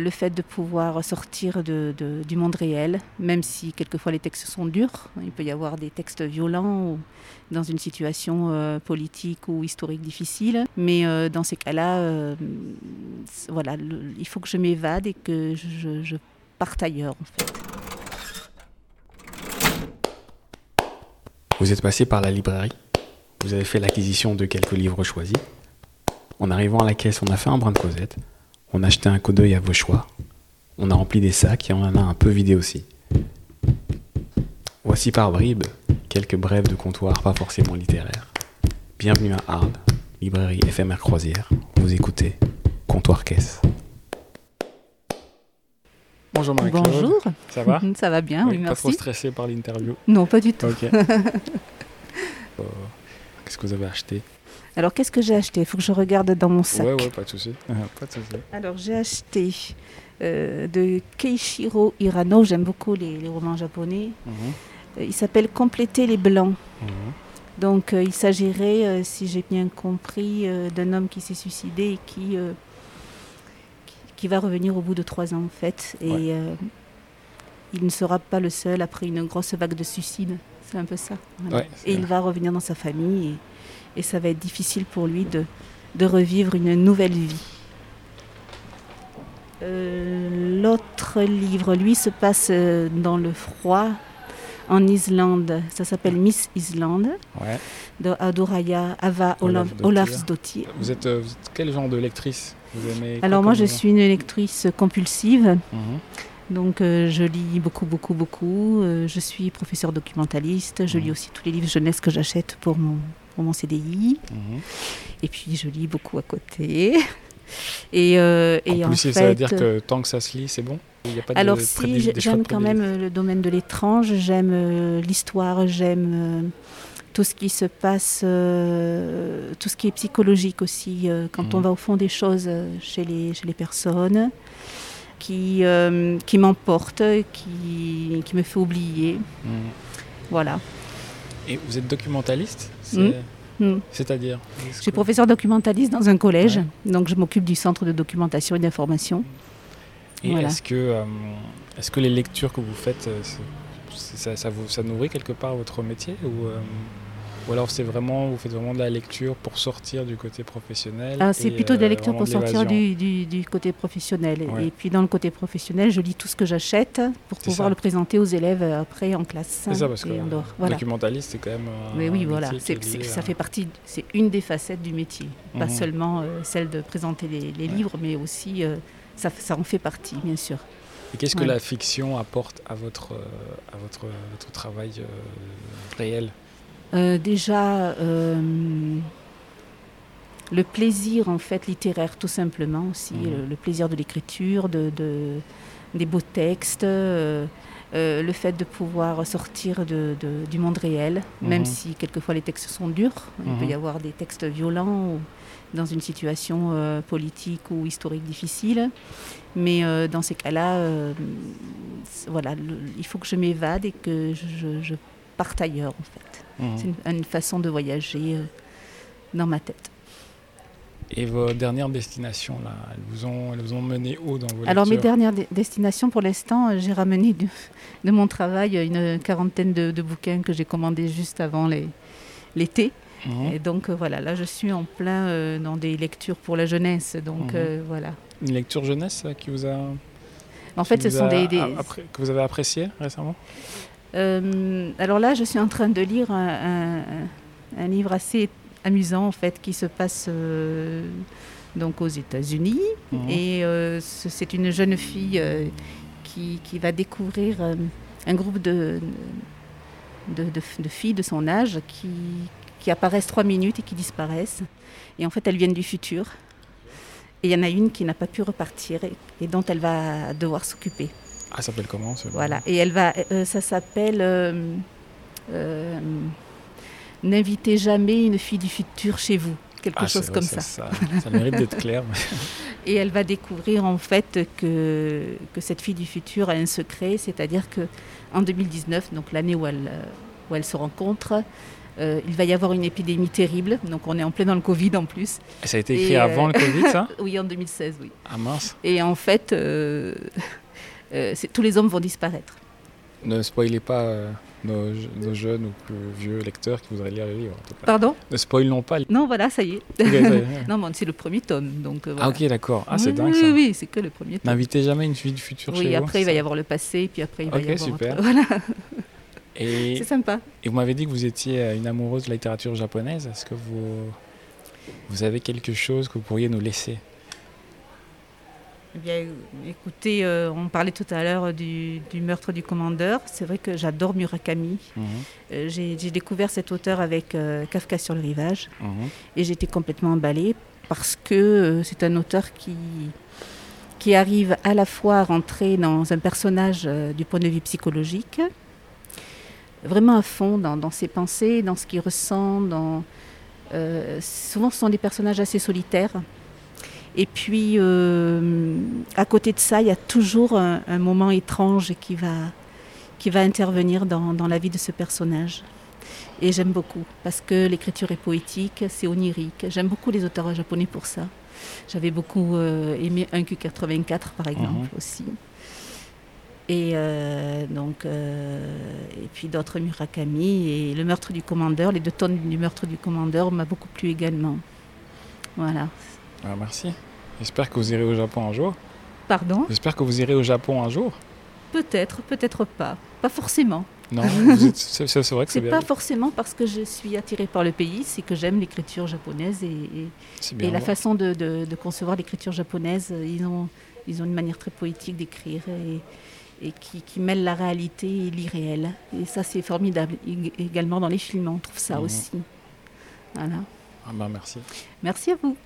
Le fait de pouvoir sortir du monde réel, même si quelquefois les textes sont durs, il peut y avoir des textes violents ou dans une situation euh, politique ou historique difficile, mais euh, dans ces cas-là, euh, voilà, il faut que je m'évade et que je, je parte ailleurs en fait. Vous êtes passé par la librairie, vous avez fait l'acquisition de quelques livres choisis. En arrivant à la caisse, on a fait un brin de causette. On a acheté un coup d'œil à vos choix. On a rempli des sacs et on en a un peu vidé aussi. Voici par bribes quelques brèves de comptoir pas forcément littéraires. Bienvenue à Arles, librairie éphémère croisière. Vous écoutez Comptoir Caisse. Bonjour Marie-Claude. Bonjour. Ça va? Ça va bien, oui, Pas merci. trop stressé par l'interview. Non, pas du tout. Ok. Qu'est-ce que vous avez acheté Alors, qu'est-ce que j'ai acheté? Il faut que je regarde dans mon sac. Ouais, ouais, pas de souci. pas de souci. Alors, j'ai acheté euh, de Keishiro Hirano. J'aime beaucoup les, les romans japonais. Mhm, Euh, il s'appelle Compléter les blancs. mhm. Donc, euh, il s'agirait, euh, si j'ai bien compris, euh, d'un homme qui s'est suicidé et qui, euh, qui, qui va revenir au bout de trois ans, en fait. Et Ouais. euh, il ne sera pas le seul après une grosse vague de suicides. C'est un peu ça. voilà. Ouais, c'est et il va revenir dans sa famille et, et ça va être difficile pour lui de, de revivre une nouvelle vie. Euh, L'autre livre, lui, se passe euh, dans le froid en Islande. Ça s'appelle Miss Islande Ouais. de Adoraya Ava Olaf, Olafsdottir. Olafsdottir. Vous êtes, euh, vous êtes quel genre de lectrice? Vous aimez quoi Alors moi, je genre? suis une lectrice compulsive. Mhm. Donc euh, je lis beaucoup, beaucoup, beaucoup. Euh, je suis professeur documentaliste. Je Mhm. lis aussi tous les livres jeunesse que j'achète pour mon, pour mon CDI. Mhm. Et puis je lis beaucoup à côté. Et, euh, et en Compulsif, fait, ça veut dire que tant que ça se lit, c'est bon? Il y a pas alors si j'aime quand même le domaine de l'étrange, j'aime l'histoire, j'aime tout ce qui se passe, euh, tout ce qui est psychologique aussi, euh, quand on Mhm. va au fond des choses euh, chez les, chez les personnes, qui, euh, qui m'emporte, qui, qui me fait oublier. Mhm. Voilà. Et vous êtes documentaliste Mhm. Mm. C'est-à-dire Je suis professeur documentaliste dans un collège, Ouais. donc je m'occupe du centre de documentation et d'information. Et Voilà. est-ce que, euh, est-ce que les lectures que vous faites, euh, ça, ça, vous, ça nourrit quelque part votre métier ou, euh, ou alors c'est vraiment, vous faites vraiment de la lecture pour sortir du côté professionnel Ah, c'est plutôt de la euh, lecture pour sortir du, du- du côté professionnel. Ouais. Et puis dans le côté professionnel, je lis tout ce que j'achète pour pouvoir ça. le présenter aux élèves euh, après en classe C'est ça parce que Voilà. documentaliste c'est quand même. Mais oui, voilà, est ça fait partie, c'est une des facettes du métier. Pas Mhm. seulement euh, celle de présenter les, les Ouais. livres, mais aussi euh, ça, ça en fait partie, bien sûr. Et qu'est-ce que Ouais. la fiction apporte à votre, euh, à votre, votre travail euh, réel? Euh, déjà, euh, le plaisir en fait littéraire, tout simplement aussi, Mhm. le, le plaisir de l'écriture, de, de- des beaux textes, euh, euh, le fait de pouvoir sortir de- de- du monde réel, même Mhm. si quelquefois les textes sont durs. Il peut Mhm. y avoir des textes violents ou dans une situation euh, politique ou historique difficile. Mais dans ces cas-là, voilà, le- il faut que je m'évade et que je, je parte ailleurs en fait. Mhm. C'est une, une façon de voyager euh, dans ma tête. Et vos dernières destinations là, elles vous ont, elles vous ont mené où dans vos Alors mes dernières de- destinations, pour l'instant, euh, j'ai ramené de, de mon travail une quarantaine de, de bouquins que j'ai commandés juste avant l'été. Mhm. Et donc euh, voilà, là je suis en plein euh, dans des lectures pour la jeunesse. Donc Mhm. euh, voilà. Une lecture jeunesse qui vous a, En fait, ce sont des, que vous avez apprécié récemment? Euh, alors là, je suis en train de lire un, un- un livre assez amusant en fait qui se passe euh, donc aux États-Unis Mhm. et euh, ce- c'est une jeune fille qui, qui va découvrir un groupe de, de, de- de filles de son âge qui, qui apparaissent trois minutes et qui disparaissent. Et en fait, elles viennent du futur. Et il y en a une qui n'a pas pu repartir et, et dont elle va devoir s'occuper. Ah, ça s'appelle comment Voilà, et elle va, euh, ça s'appelle euh, euh, N'invitez jamais une fille du futur chez vous, quelque Ah, chose vrai, comme ça. ça. Ça, ça mérite d'être clair. Et elle va découvrir en fait que, que cette fille du futur a un secret, c'est-à-dire que en 2019, donc l'année où elle, euh, où elle se rencontre, Euh, il va y avoir une épidémie terrible, donc on est en plein dans le Covid en plus. Et ça a été écrit Et, euh, avant le Covid, ça? Oui, en 2016, oui. Ah mince. Et en fait, euh, euh, tous les hommes vont disparaître. Ne spoilez pas euh, nos, nos jeunes ou plus vieux lecteurs qui voudraient lire le livre, en tout cas. Pardon? Ne spoilons pas. Non, voilà, ça y est. Ok, ça y est. non, mais c'est le premier tome, donc euh, Ah ok, d'accord. Ah, c'est oui, dingue oui, ça. oui, c'est que le premier tome. N'invitez jamais une fille du futur chez Oui, vous. après il va y avoir le passé, puis après il va Ok, y avoir. super. autre- Voilà, Et, c'est sympa. et vous m'avez dit que vous étiez euh, une amoureuse de la littérature japonaise. Est-ce que vous, vous avez quelque chose que vous pourriez nous laisser? Eh bien, écoutez, euh, on parlait tout à l'heure du, du meurtre du commandeur. C'est vrai que j'adore Murakami. Mhm, Euh, J'ai découvert cet auteur avec euh, Kafka sur le rivage mhm, et j'étais complètement emballée parce que c'est un auteur qui, qui arrive à la fois à rentrer dans un personnage du point de vue psychologique, vraiment à fond dans, dans ses pensées, dans ce qu'il ressent. Dans, souvent, ce sont des personnages assez solitaires. Et puis, euh, à côté de ça, il y a toujours un, un moment étrange qui va, qui va intervenir dans, dans la vie de ce personnage. Et j'aime beaucoup, parce que l'écriture est poétique, c'est onirique. J'aime beaucoup les auteurs japonais pour ça. J'avais beaucoup euh, aimé 1Q84, par exemple, Mhm. aussi. Et euh, donc, euh, et puis d'autres Murakami et le meurtre du commandeur, les deux tonnes du meurtre du commandeur m'a beaucoup plu également. Voilà. Ah, merci. J'espère que vous irez au Japon un jour. Pardon? J'espère que vous irez au Japon un jour. Peut-être, peut-être pas. Pas forcément. Non, êtes- c'est vrai que c'est C'est bien. pas forcément parce que je suis attirée par le pays, c'est que j'aime l'écriture japonaise et, et- la façon de, de- de concevoir l'écriture japonaise. Ils ont, ils ont une manière très poétique d'écrire et, et qui, qui mêle la réalité et l'irréel. Et ça, c'est formidable. Ég- également dans les films, on trouve ça Mhm. aussi. Voilà. Ah ben merci. Merci à vous.